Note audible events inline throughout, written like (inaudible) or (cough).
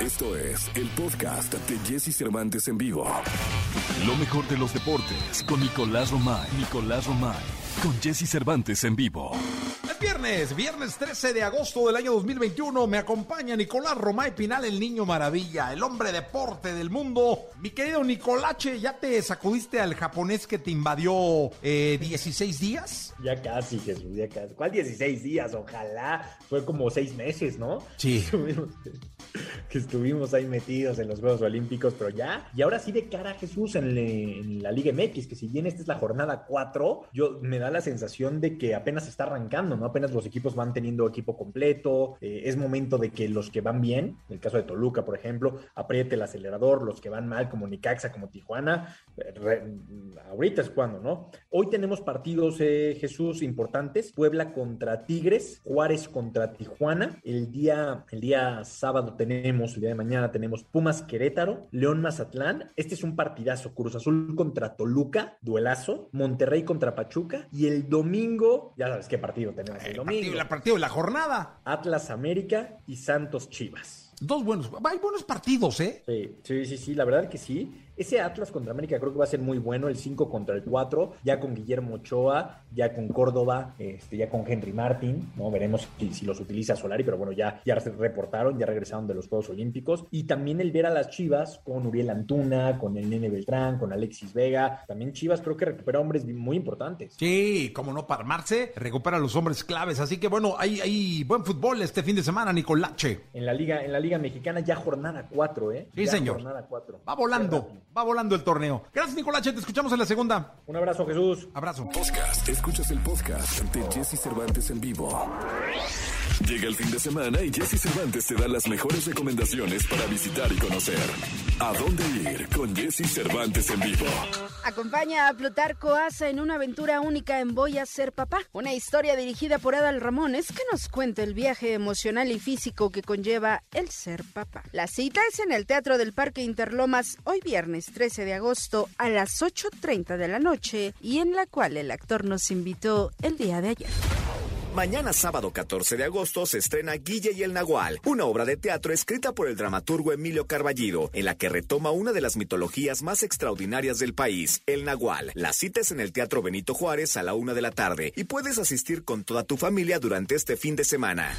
Esto es el podcast de Jesse Cervantes en vivo. Lo mejor de los deportes con Nicolás Romay. Nicolás Romay. Con Jesse Cervantes en vivo. Es viernes, viernes 13 de agosto del año 2021. Me acompaña Nicolás Romay Pinal, el niño maravilla, el hombre deporte del mundo. Mi querido Nicolache, ¿ya te sacudiste al japonés que te invadió eh, 16 días? Ya casi, Jesús, ya casi. ¿Cuál 16 días? Ojalá. Fue como seis meses, ¿no? Sí. (laughs) Que estuvimos ahí metidos en los Juegos Olímpicos, pero ya. Y ahora sí de cara a Jesús en, le- en la Liga MX, que si bien esta es la jornada 4, yo me da la sensación de que apenas está arrancando, ¿no? Apenas los equipos van teniendo equipo completo. eh, es momento de que los que van bien, en el caso de Toluca, por ejemplo, apriete el acelerador. Los que van mal, como Nicaxa, como Tijuana, eh, re- ahorita es cuando, ¿no? Hoy tenemos partidos, eh, Jesús, importantes. Puebla contra Tigres, Juárez contra Tijuana. El día, el día sábado tenemos, el día de mañana tenemos Pumas Querétaro, León Mazatlán. Este es un partidazo. Cruz Azul contra Toluca, duelazo. Monterrey contra Pachuca. Y el domingo, ya sabes qué partido tenemos el El domingo. partido, el partido de la jornada. Atlas América y Santos Chivas. Dos buenos, hay buenos partidos, ¿eh? Sí, sí, sí, sí, la verdad que sí. Ese Atlas contra América creo que va a ser muy bueno, el 5 contra el 4, ya con Guillermo Ochoa, ya con Córdoba, este, ya con Henry Martin, ¿no? Veremos si, si los utiliza Solari, pero bueno, ya, ya se reportaron, ya regresaron de los Juegos Olímpicos. Y también el ver a las Chivas con Uriel Antuna, con el Nene Beltrán, con Alexis Vega. También Chivas creo que recupera hombres muy importantes. Sí, como no, para armarse, recupera a los hombres claves. Así que bueno, hay, hay buen fútbol este fin de semana, Nicolache. En la Liga, en la Liga Mexicana ya jornada 4, ¿eh? Sí, Ya señor. Jornada 4. Va volando, va volando el torneo. Gracias, Nicolache, te escuchamos en la segunda. Un abrazo, Jesús. Abrazo. Podcast. Escuchas el podcast de Jesse Cervantes en vivo. Llega el fin de semana y Jesse Cervantes te da las mejores recomendaciones para visitar y conocer. ¿A dónde ir con Jesse Cervantes en vivo? Acompaña a Plutarco Asa en una aventura única en Voy a ser papá, una historia dirigida por Adal Ramones que nos cuenta el viaje emocional y físico que conlleva el ser papá. La cita es en el Teatro del Parque Interlomas hoy viernes 13 de agosto a las 8.30 de la noche y en la cual el actor nos invitó el día de ayer. Mañana sábado 14 de agosto se estrena Guille y el Nahual, una obra de teatro escrita por el dramaturgo Emilio Carballido, en la que retoma una de las mitologías más extraordinarias del país, el Nahual. La cita es en el Teatro Benito Juárez a la una de la tarde y puedes asistir con toda tu familia durante este fin de semana.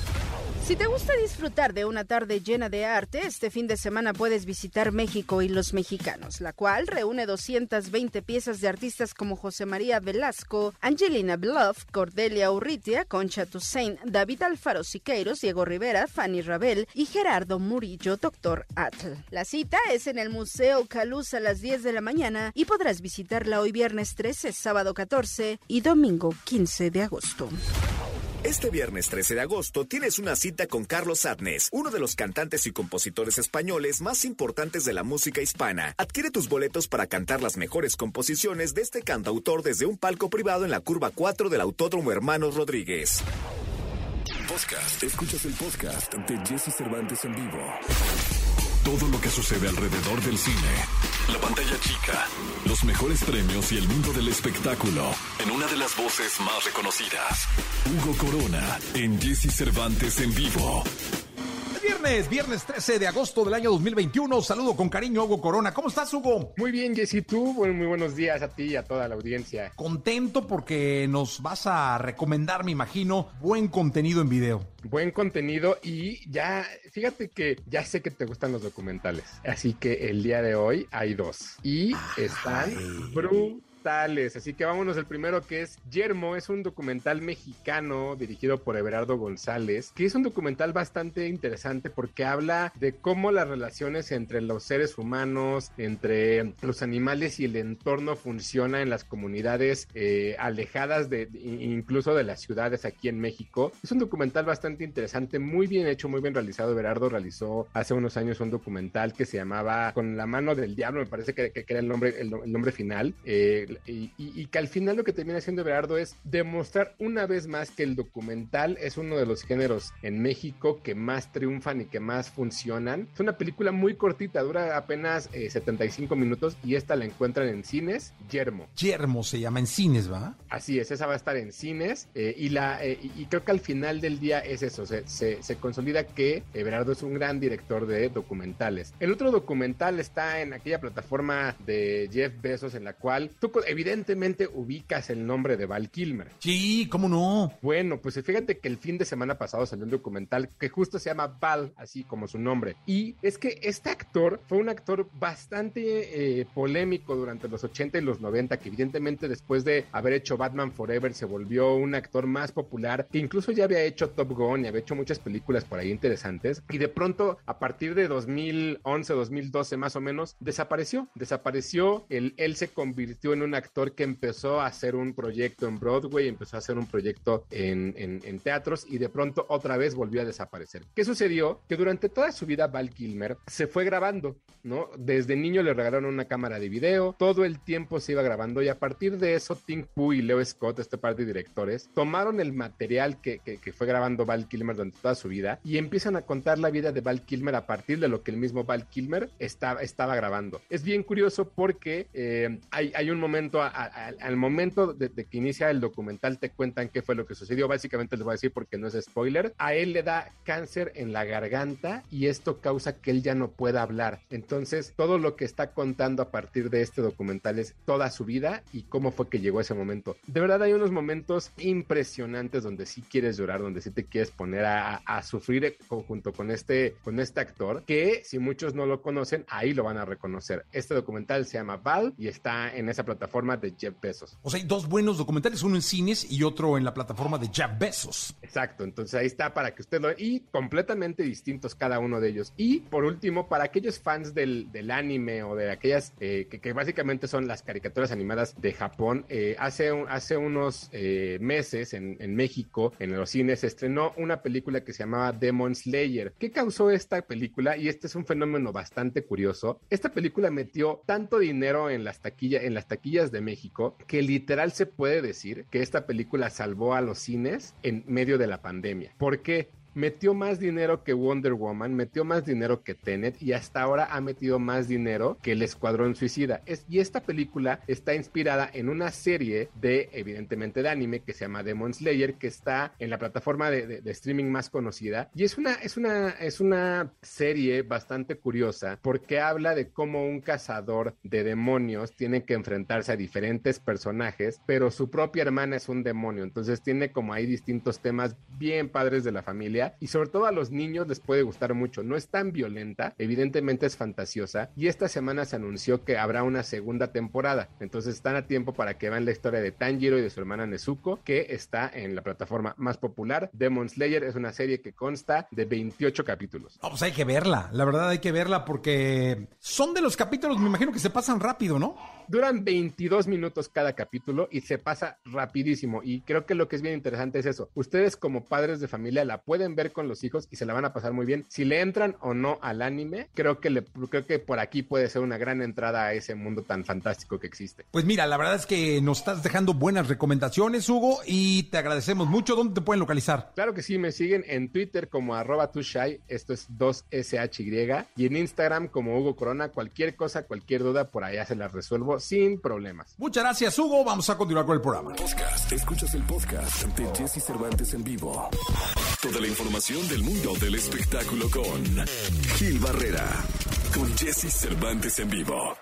Si te gusta disfrutar de una tarde llena de arte, este fin de semana puedes visitar México y los mexicanos, la cual reúne 220 piezas de artistas como José María Velasco, Angelina Bluff, Cordelia Urrutia, Concha Toussaint, David Alfaro Siqueiros, Diego Rivera, Fanny Rabel y Gerardo Murillo, Doctor Atl. La cita es en el Museo Caluz a las 10 de la mañana y podrás visitarla hoy viernes 13, sábado 14 y domingo 15 de agosto. Este viernes 13 de agosto tienes una cita con Carlos Adnes, uno de los cantantes y compositores españoles más importantes de la música hispana. Adquiere tus boletos para cantar las mejores composiciones de este cantautor desde un palco privado en la curva 4 del Autódromo Hermanos Rodríguez. Podcast. Escuchas el podcast de Jesse Cervantes en vivo. Todo lo que sucede alrededor del cine, la pantalla chica, los mejores premios y el mundo del espectáculo en una de las voces más reconocidas. Hugo Corona en Jesse Cervantes en vivo. Es viernes, viernes 13 de agosto del año 2021. Saludo con cariño a Hugo Corona. ¿Cómo estás, Hugo? Muy bien, Jessy, tú, bueno, muy buenos días a ti y a toda la audiencia. Contento porque nos vas a recomendar, me imagino, buen contenido en video. Buen contenido y ya, fíjate que ya sé que te gustan los documentales, así que el día de hoy hay dos y están Así que vámonos el primero que es Yermo, es un documental mexicano dirigido por Everardo González, que es un documental bastante interesante porque habla de cómo las relaciones entre los seres humanos, entre los animales y el entorno funciona en las comunidades eh, alejadas de incluso de las ciudades aquí en México. Es un documental bastante interesante, muy bien hecho, muy bien realizado. Everardo realizó hace unos años un documental que se llamaba Con la mano del diablo, me parece que, que era el nombre, el, el nombre final. Eh, y, que al final lo que termina haciendo Everardo es demostrar una vez más que el documental es uno de los géneros en México que más triunfan y que más funcionan. Es una película muy cortita, dura apenas 75 eh, minutos y esta la encuentran en cines, Yermo. Yermo se llama en cines, ¿va? Así es, esa va a estar en cines eh, y, la, eh, y creo que al final del día es eso, se, se, se consolida que Everardo es un gran director de documentales. El otro documental está en aquella plataforma de Jeff Bezos en la cual tú evidentemente ubicas el nombre de Val Kilmer. Sí, ¿cómo no? Bueno, pues fíjate que el fin de semana pasado salió un documental que justo se llama Val, así como su nombre. Y es que este actor fue un actor bastante eh, polémico durante los 80 y los 90, que evidentemente después de haber hecho Batman Forever se volvió un actor más popular, que incluso ya había hecho Top Gun y había hecho muchas películas por ahí interesantes. Y de pronto, a partir de 2011, 2012 más o menos, desapareció. Desapareció, él, él se convirtió en un actor que empezó a hacer un proyecto en Broadway, empezó a hacer un proyecto en, en, teatros y de pronto otra vez volvió a desaparecer. ¿Qué sucedió? Que durante toda su vida Val Kilmer se fue grabando, ¿no? Desde niño le regalaron una cámara de video, todo el tiempo se iba grabando y a partir de eso Tim Pooh y Leo Scott, este par de directores, tomaron el material que, que, que fue grabando Val Kilmer durante toda su vida y empiezan a contar la vida de Val Kilmer a partir de lo que el mismo Val Kilmer estaba, estaba grabando. Es bien curioso porque eh, hay, hay, un momento, al momento de, que inicia el documental, te cuentan qué fue lo que sucedió. Básicamente les voy a decir porque no es spoiler. A él le da cáncer en la garganta y esto causa que él ya no pueda hablar. Entonces, todo lo que está contando a partir de este documental es toda su vida y cómo fue que llegó a ese momento. De verdad, hay unos momentos impresionantes donde sí quieres llorar, donde sí te quieres poner a, a sufrir junto con este, con este actor, que si muchos no lo conocen, ahí lo van a reconocer. Este documental se llama Val y está en esa plataforma de Jeff Bezos. O sea, hay dos buenos documentales, uno en cines y otro en la plataforma de Jeff Bezos. Exacto, entonces ahí está para que usted lo... Y completamente distintos cada uno de ellos. Y por último, para aquellos fans del, del anime o de aquellas eh, que, básicamente son las caricaturas animadas de Japón, eh, hace, hace unos eh, meses en, en México, en los cines, se estrenó una película que se llamaba Demon Slayer. ¿Qué causó esta película? Y este es un fenómeno bastante curioso. Esta película metió tanto dinero en las taquillas, en las taquillas de México, que literal se puede decir que esta película salvó a los cines en medio de la pandemia. ¿Por qué? Metió más dinero que Wonder Woman, metió más dinero que Tenet y hasta ahora ha metido más dinero que el Escuadrón Suicida. Es, y esta película está inspirada en una serie de, evidentemente, de anime que se llama Demon Slayer, que está en la plataforma de, streaming más conocida. Y es una, es, una, es una serie bastante curiosa porque habla de cómo un cazador de demonios tiene que enfrentarse a diferentes personajes, pero su propia hermana es un demonio. Entonces tiene como ahí distintos temas bien padres de la familia y sobre todo a los niños les puede gustar mucho. No es tan violenta, evidentemente es fantasiosa y esta semana se anunció que habrá una segunda temporada. Entonces están a tiempo para que vean la historia de Tanjiro y de su hermana Nezuko que está en la plataforma más popular. Demon Slayer es una serie que consta de 28 capítulos. pues hay que verla, la verdad hay que verla porque son de los capítulos, me imagino que se pasan rápido, ¿no? Duran 22 minutos cada capítulo y se pasa rapidísimo. Y creo que lo que es bien interesante es eso. Ustedes como padres de familia la pueden ver con los hijos y se la van a pasar muy bien. Si le entran o no al anime, creo que, le, creo que por aquí puede ser una gran entrada a ese mundo tan fantástico que existe. Pues mira, la verdad es que nos estás dejando buenas recomendaciones, Hugo, y te agradecemos mucho. ¿Dónde te pueden localizar? Claro que sí, me siguen en Twitter como arroba tushai, esto es 2SHY, y en Instagram como Hugo Corona. Cualquier cosa, cualquier duda, por allá se las resuelvo sin problemas. Muchas gracias, Hugo. Vamos a continuar con el programa. Podcast. Escuchas el podcast de Jesse Cervantes en vivo. Toda la información del mundo del espectáculo con Gil Barrera, con Jesse Cervantes en vivo.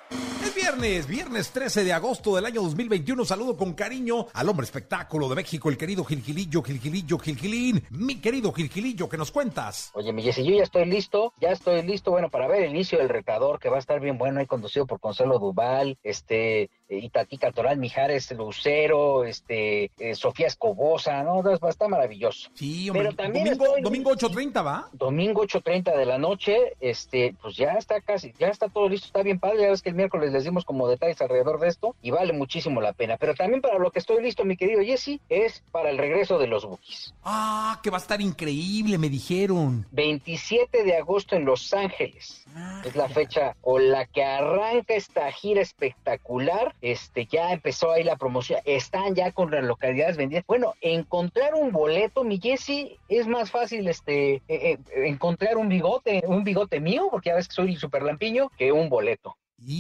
Es viernes, viernes 13 de agosto del año 2021. Saludo con cariño al hombre espectáculo de México, el querido Gilgilillo, Gilgilillo, Gilgilín. Mi querido Gilgilillo, ¿qué nos cuentas? Oye, mi Jesse, yo ya estoy listo, ya estoy listo, bueno, para ver el inicio del retador, que va a estar bien bueno, ahí conducido por Consuelo Duval, este, Itatí Toral, Mijares Lucero, este, eh, Sofía Escobosa, ¿no? Va a estar maravilloso. Sí, hombre, Pero también domingo, 8.30, ¿va? Domingo 8.30 de la noche, este, pues ya está casi, ya está todo listo, está bien padre, ya ves que el miércoles les dimos tenemos como detalles alrededor de esto y vale muchísimo la pena. Pero también para lo que estoy listo, mi querido Jesse, es para el regreso de los Bookies. Ah, que va a estar increíble, me dijeron. 27 de agosto en Los Ángeles. Ah, Es la fecha o la que arranca esta gira espectacular. Este ya empezó ahí la promoción. Están ya con las localidades vendidas. Bueno, encontrar un boleto, mi Jesse, es más fácil este eh, eh, encontrar un bigote, un bigote mío, porque ya ves que soy el super lampiño, que un boleto.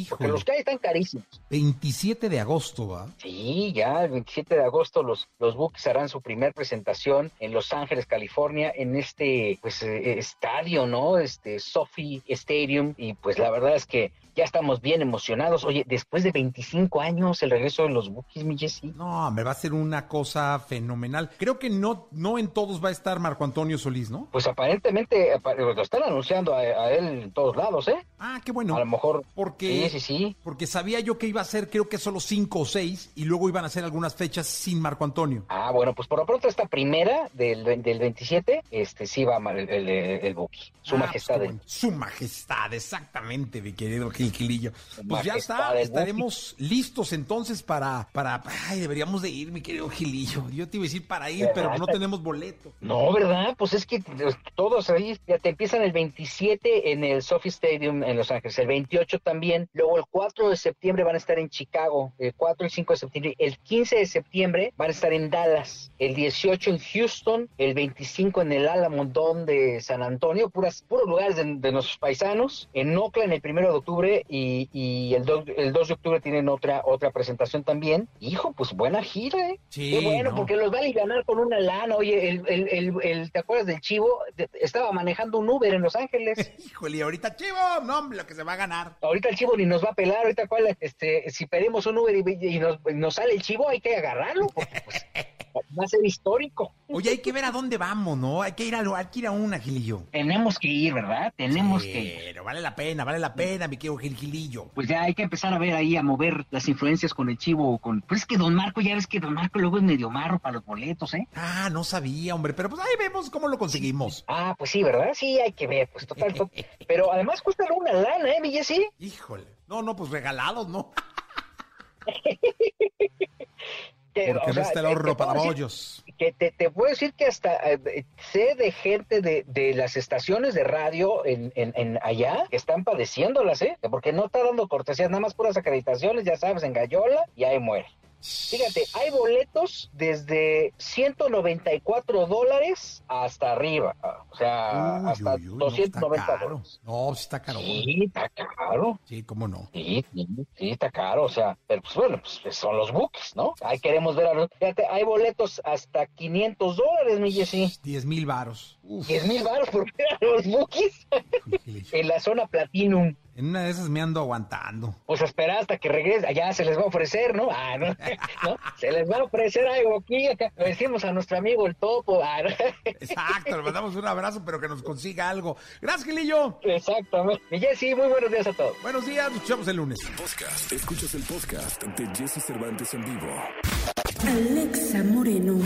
Porque los que hay están carísimos. 27 de agosto, ¿va? Sí, ya el 27 de agosto los, los Bucks harán su primer presentación en Los Ángeles, California, en este pues eh, estadio, ¿no? Este Sophie Stadium. Y pues la verdad es que ya estamos bien emocionados. Oye, después de 25 años, el regreso de los Bucks, mi Jesse. No, me va a ser una cosa fenomenal. Creo que no, no en todos va a estar Marco Antonio Solís, ¿no? Pues aparentemente apa- lo están anunciando a, a él en todos lados, ¿eh? Ah, qué bueno. A lo mejor. Porque, Sí, sí, sí. porque sabía yo que iba a ser, creo que solo cinco o seis, y luego iban a hacer algunas fechas sin Marco Antonio. Ah, bueno, pues por lo pronto esta primera del, del 27, este sí va a el, el, el Buki. Su Ah, majestad. pues el- bueno. Su majestad, exactamente, mi querido Gil Gilillo. Pues ya está, estaremos listos entonces para, para, ay, deberíamos de ir, mi querido Gilillo. Yo te iba a decir para ir, pero no tenemos boleto. No, ¿verdad? Pues es que pues, todos ahí ya te empiezan el 27 en el Sophie Stadium en Los Ángeles, el 28 también, luego el 4 de septiembre van a estar en Chicago, el 4 y 5 de septiembre, el 15 de septiembre van a estar en Dallas, el 18 en Houston, el 25 en el Alamodón de San Antonio, puras, puros lugares de, de nuestros paisanos, en Oakland el 1 de octubre y, y el, 2, el 2 de octubre tienen otra, otra presentación también. Hijo, pues buena gira, ¿eh? Sí, Qué bueno, no. porque los van a ganar con una lana. Oye, el, el, el, el- ¿te acuerdas del chivo? De- Estaba manejando un Uber en Los Ángeles. (laughs) Híjole, ahorita, chivo, no, hombre, lo que se va a ganar. Ahorita el chivo ni nos va a pelar. Ahorita, ¿cuál? Este, si pedimos un Uber y, y nos, nos sale el chivo, hay que agarrarlo. Porque, pues, (laughs) va a ser histórico. Oye, hay que ver a dónde vamos, ¿no? Hay que ir a, hay que ir a una, Gilillo. Tenemos que ir, ¿verdad? Tenemos Sí, que ir. Pero vale la pena, vale la pena, mi querido Gil Gilillo. Pues ya hay que empezar a ver ahí, a mover las influencias con el chivo. con Pues es que Don Marco, ya ves que Don Marco luego es medio marro para los boletos, ¿eh? Ah, no sabía, hombre, pero pues ahí vemos cómo lo conseguimos. Ah, pues sí, ¿verdad? Sí, hay que ver, pues total. to- (laughs) Pero además cuesta una lana, ¿eh, mi Jessy? Híjole. No, no, pues regalados, ¿no? (laughs) Que, Porque o no sea, está el ahorro te para bollos. Que te, te puedo decir que hasta eh, sé de gente de, de las estaciones de radio en, en, allá que están padeciéndolas, ¿eh? Porque no está dando cortesías, nada más puras acreditaciones, ya sabes, en Gallola y ahí muere. Fíjate, hay boletos desde 194 dólares hasta arriba. O sea, Uy, hasta uy, uy, no, está 290 caro. dólares. No, sí está caro. Sí, está caro. Sí, cómo no. Sí, sí, sí, está caro, o sea, pero pues bueno, pues son los bookies, ¿no? Ahí queremos ver a los... Fíjate, hay boletos hasta 500 dólares, mi Jessy. 10 mil varos. Uf, 10 mil baros por ver a los bookies Gilillo. (laughs) en la zona Platinum. En una de esas me ando aguantando. Pues espera hasta que regrese, allá se les va a ofrecer, ¿no? Ah, no, (laughs) ¿no? Se les va a ofrecer algo aquí, acá. Le decimos a nuestro amigo el topo. Ah, ¿no? Exacto, le mandamos un abrazo, pero que nos consiga algo. Gracias, Gilillo. Exactamente. Mi Jessy, muy buenos días a todos. Buenos días, nos escuchamos el lunes. Podcast. Escuchas el podcast de Jesse Cervantes en vivo. Alexa Moreno.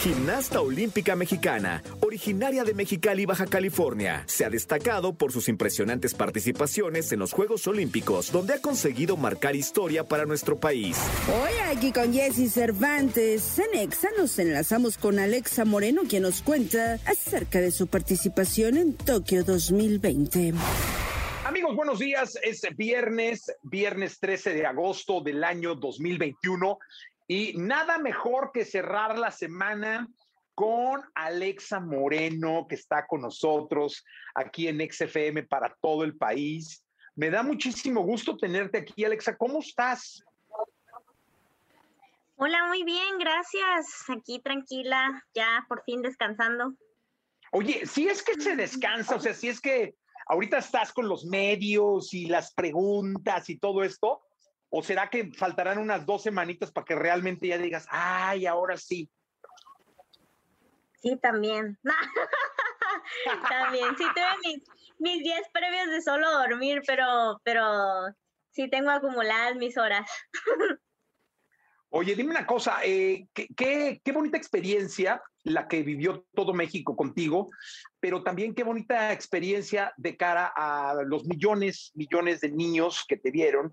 Gimnasta olímpica mexicana, originaria de Mexicali, Baja California, se ha destacado por sus impresionantes participaciones en los Juegos Olímpicos, donde ha conseguido marcar historia para nuestro país. Hoy aquí con Jesse Cervantes, en Exa nos enlazamos con Alexa Moreno, quien nos cuenta acerca de su participación en Tokio 2020. Amigos, buenos días. Es viernes, viernes 13 de agosto del año 2021 y nada mejor que cerrar la semana con Alexa Moreno, que está con nosotros aquí en XFM para todo el país. Me da muchísimo gusto tenerte aquí, Alexa. ¿Cómo estás? Hola, muy bien, gracias. Aquí tranquila, ya por fin descansando. Oye, si es que se descansa, o sea, si es que ahorita estás con los medios y las preguntas y todo esto, ¿o será que faltarán unas dos semanitas para que realmente ya digas, ay, ahora sí? Sí, también. (laughs) también, sí tuve mis, mis días previos de solo dormir, pero, pero sí tengo acumuladas mis horas. Oye, dime una cosa, eh, ¿qué, qué, qué bonita experiencia la que vivió todo México contigo, pero también qué bonita experiencia de cara a los millones, millones de niños que te vieron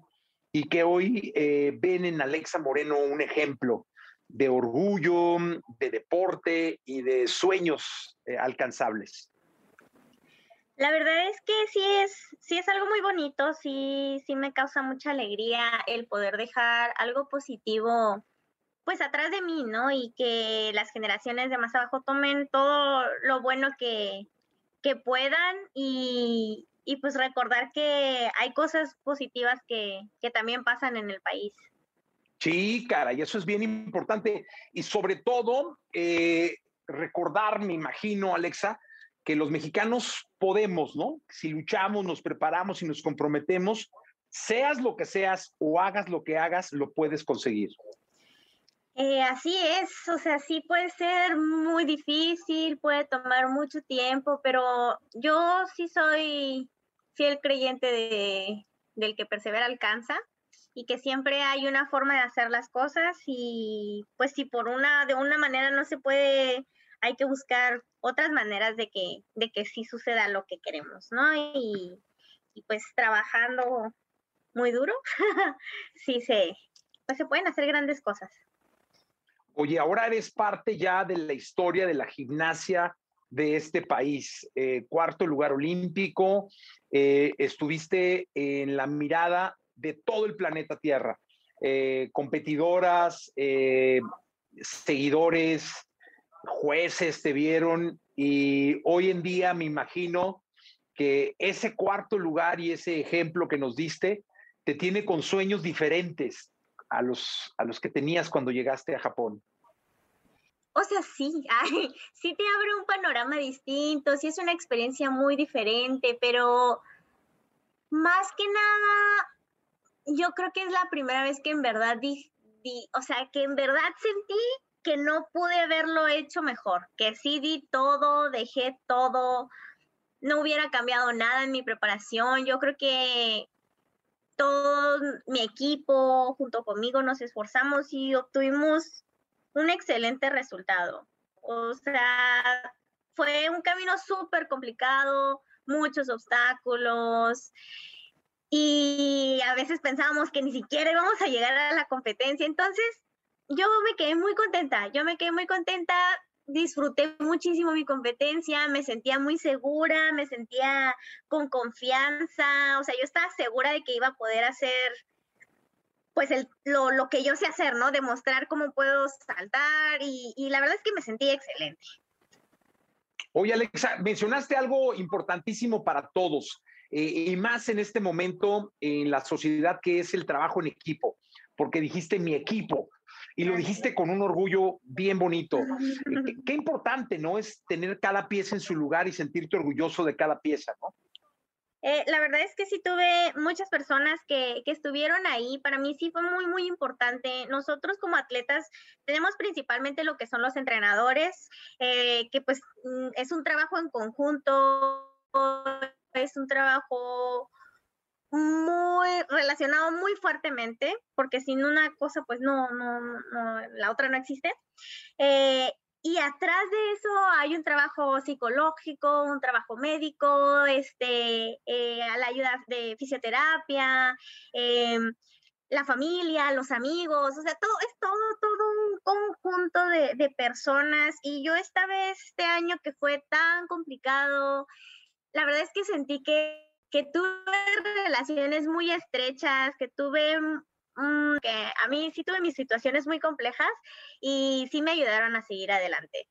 y que hoy eh, ven en Alexa Moreno un ejemplo de orgullo, de deporte y de sueños eh, alcanzables? La verdad es que sí es, sí es algo muy bonito, sí, sí me causa mucha alegría el poder dejar algo positivo pues atrás de mí, ¿no? Y que las generaciones de más abajo tomen todo lo bueno que, que puedan y, y pues recordar que hay cosas positivas que, que también pasan en el país. Sí, cara, y eso es bien importante. Y sobre todo, eh, recordar, me imagino, Alexa, que los mexicanos podemos, ¿no? Si luchamos, nos preparamos y nos comprometemos, seas lo que seas o hagas lo que hagas, lo puedes conseguir. Eh, así es, o sea, sí puede ser muy difícil, puede tomar mucho tiempo, pero yo sí soy fiel creyente de, del que persevera alcanza y que siempre hay una forma de hacer las cosas y pues si por una de una manera no se puede hay que buscar otras maneras de que de que sí suceda lo que queremos no y, y pues trabajando muy duro (laughs) sí se pues se pueden hacer grandes cosas oye ahora eres parte ya de la historia de la gimnasia de este país eh, cuarto lugar olímpico eh, estuviste en la mirada de todo el planeta Tierra. Eh, competidoras, seguidores, jueces te vieron y hoy en día me imagino que ese cuarto lugar y ese ejemplo que nos diste te tiene con sueños diferentes a los, a los que tenías cuando llegaste a Japón. O sea, sí, (laughs) sí te abre un panorama distinto, sí es una experiencia muy diferente, pero más que nada yo creo que es la primera vez que en verdad di, o sea, que en verdad sentí que no pude haberlo hecho mejor, que sí di todo, dejé todo, no hubiera cambiado nada en mi preparación. Yo creo que todo mi equipo junto conmigo nos esforzamos y obtuvimos un excelente resultado. O sea, fue un camino súper complicado, muchos obstáculos y a veces pensábamos que ni siquiera íbamos a llegar a la competencia. Entonces, yo me quedé muy contenta, yo me quedé muy contenta, disfruté muchísimo mi competencia, me sentía muy segura, me sentía con confianza, o sea, yo estaba segura de que iba a poder hacer pues el, lo, lo, que yo sé hacer, ¿no? Demostrar cómo puedo saltar y, y la verdad es que me sentí excelente. Oye, Alexa, mencionaste algo importantísimo para todos. Eh, y más en este momento en la sociedad que es el trabajo en equipo, porque dijiste mi equipo y lo dijiste con un orgullo bien bonito. Eh, qué, importante, ¿no? Es tener cada pieza en su lugar y sentirte orgulloso de cada pieza, ¿no? Eh, la verdad es que sí tuve muchas personas que, que, estuvieron ahí. Para mí sí fue muy, muy importante. Nosotros como atletas tenemos principalmente lo que son los entrenadores, que pues mm, es un trabajo en conjunto es un trabajo muy relacionado muy fuertemente, porque sin una cosa, pues no, no, no la otra no existe. Eh, y atrás de eso hay un trabajo psicológico, un trabajo médico, este, eh, a la ayuda de fisioterapia, eh, la familia, los amigos, o sea, todo es todo, todo un conjunto de, de personas. Y yo esta vez, este año que fue tan complicado, la verdad es que sentí que, que tuve relaciones muy estrechas, que tuve, que a mí sí tuve mis situaciones muy complejas y sí me ayudaron a seguir adelante.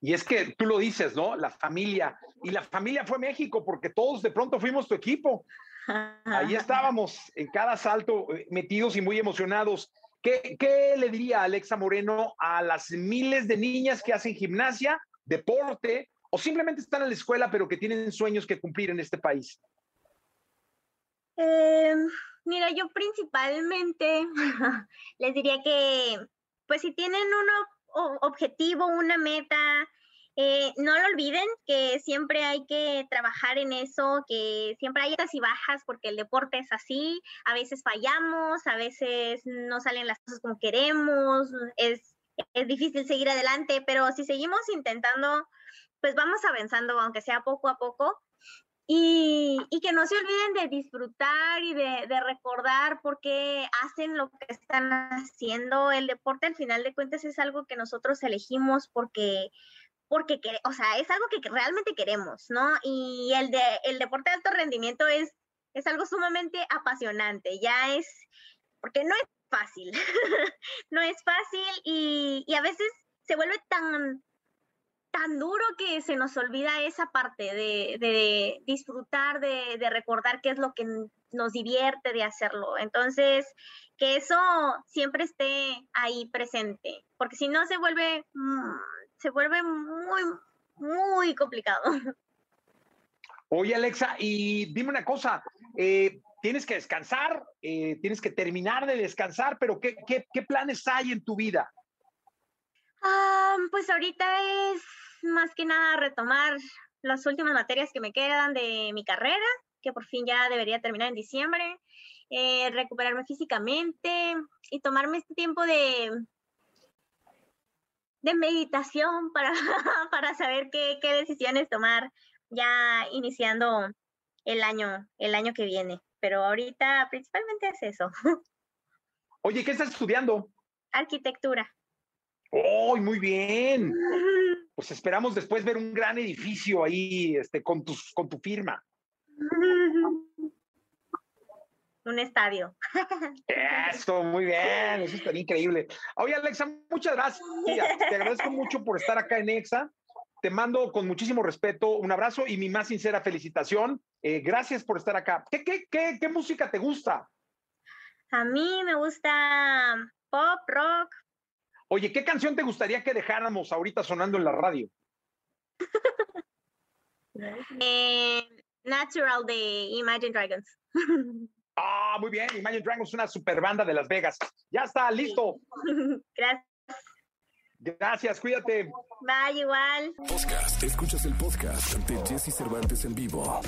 Y es que tú lo dices, ¿no? La familia. Y la familia fue México porque todos de pronto fuimos tu equipo. Ahí estábamos en cada salto eh, metidos y muy emocionados. ¿Qué, ¿Qué, le diría Alexa Moreno a las miles de niñas que hacen gimnasia, deporte, o simplemente están en la escuela pero que tienen sueños que cumplir en este país? Eh, mira, yo principalmente (laughs) les diría que, pues si tienen un objetivo, una meta, eh, no lo olviden que siempre hay que trabajar en eso, que siempre hay altas y bajas porque el deporte es así, a veces fallamos, a veces no salen las cosas como queremos, es, es difícil seguir adelante, pero si seguimos intentando pues vamos avanzando, aunque sea poco a poco. y, que no se olviden de disfrutar y de, de, recordar por qué hacen lo que están haciendo. El deporte al final de cuentas es algo que nosotros elegimos porque, porque o sea, es algo que realmente queremos, ¿no? Y el, de, el deporte de alto rendimiento es, es algo sumamente apasionante, ya es, porque no es fácil, (laughs) no es fácil y, y a veces se vuelve tan, tan duro que se nos olvida esa parte de, disfrutar, de, recordar qué es lo que nos divierte de hacerlo. Entonces, que eso siempre esté ahí presente, porque si no se vuelve, mm, se vuelve muy, muy complicado. (laughs) Oye, Alexa, y dime una cosa, eh, tienes que descansar, eh, tienes que terminar de descansar, pero ¿qué, qué planes hay en tu vida? Ah, pues ahorita es más que nada retomar las últimas materias que me quedan de mi carrera, que por fin ya debería terminar en diciembre, eh, recuperarme físicamente y tomarme este tiempo de, de meditación para, (laughs) para saber qué, qué decisiones tomar ya iniciando el año, el año que viene. Pero ahorita principalmente es eso. (laughs) Oye, ¿qué estás estudiando? Arquitectura. ¡Oh, muy bien! (laughs) Pues esperamos después ver un gran edificio ahí este, con, tus, con tu firma. (laughs) Un estadio. (laughs) Eso, muy bien, eso estaría increíble. Oye, Alexa, muchas gracias. Te agradezco mucho por estar acá en EXA. Te mando con muchísimo respeto un abrazo y mi más sincera felicitación. Eh, gracias por estar acá. ¿Qué, qué, qué, qué música te gusta? A mí me gusta pop, rock, Oye, ¿qué canción te gustaría que dejáramos ahorita sonando en la radio? (laughs) Eh, Natural de Imagine Dragons. (laughs) Ah, muy bien. Imagine Dragons es una super banda de Las Vegas. Ya está, listo. (laughs) Gracias. Gracias, cuídate. Bye, igual. Podcast. Escuchas el podcast de Jesse Cervantes en vivo.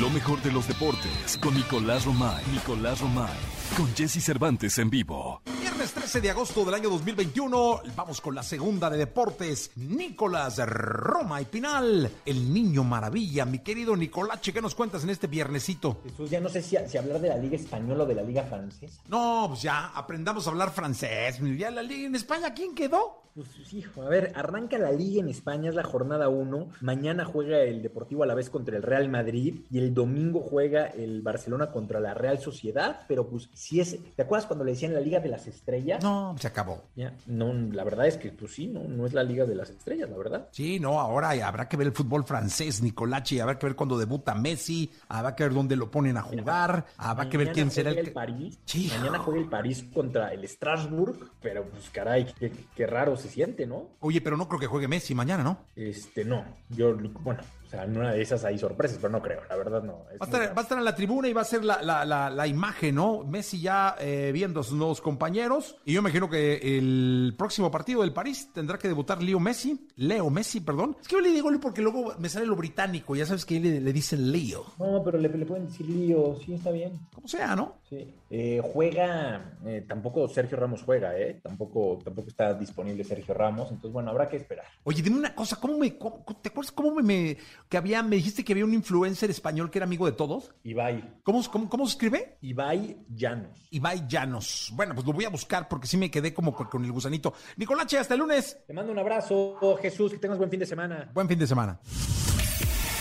Lo mejor de los deportes con Nicolás Romay. Nicolás Romay. Con Jesse Cervantes en vivo. Viernes 13 de agosto del año 2021. Vamos con la segunda de deportes. Nicolás Roma y Pinal. El niño maravilla. Mi querido Nicolache, ¿qué nos cuentas en este viernesito? Jesús, ya no sé si, hablar de la Liga Española o de la Liga Francesa. No, pues ya aprendamos a hablar francés. Ya la Liga en España, ¿quién quedó? Pues hijo, a ver, arranca la liga en España, es la jornada 1. Mañana juega el Deportivo a la vez contra el Real Madrid y el domingo juega el Barcelona contra la Real Sociedad. Pero pues si es, ¿te acuerdas cuando le decían la Liga de las Estrellas? No, se acabó. Ya, no, la verdad es que pues sí, no, no es la Liga de las Estrellas, la verdad. Sí, no, ahora habrá que ver el fútbol francés, Nicolachi, habrá que ver cuándo debuta Messi, habrá que ver dónde lo ponen a jugar, habrá que ver quién será el, el París. Sí. Mañana juega el París contra el Strasbourg, pero pues caray, qué, qué raro se ¿no? Oye, pero no creo que juegue Messi mañana, ¿no? Este, no. Yo, bueno, o sea, en una de esas hay sorpresas, pero no creo, la verdad no. Va a, estar, en la tribuna y va a ser la, imagen, ¿no? Messi ya eh, viendo a sus nuevos compañeros. Y yo imagino que el próximo partido del París tendrá que debutar Leo Messi. Leo Messi, perdón. Es que yo le digo Leo porque luego me sale lo británico. Ya sabes que le, le dicen Leo. No, pero le, pueden decir Leo. Sí, está bien. Como sea, ¿no? Sí. Eh, juega, eh, tampoco Sergio Ramos juega, ¿eh? Tampoco, tampoco está disponible Sergio Ramos. Entonces, bueno, habrá que esperar. Oye, dime una cosa. ¿Cómo me. ¿Te acuerdas cómo me que había, me dijiste que había un influencer español que era amigo de todos. Ibai. ¿Cómo, cómo, se escribe? Ibai Llanos. Ibai Llanos. Bueno, pues lo voy a buscar porque sí me quedé como con el gusanito. Nicolache, hasta el lunes. Te mando un abrazo, Jesús, que tengas buen fin de semana. Buen fin de semana.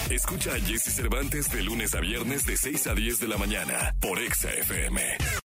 Escucha a Jesse Cervantes de lunes a viernes de 6 a 10 de la mañana por Exa FM.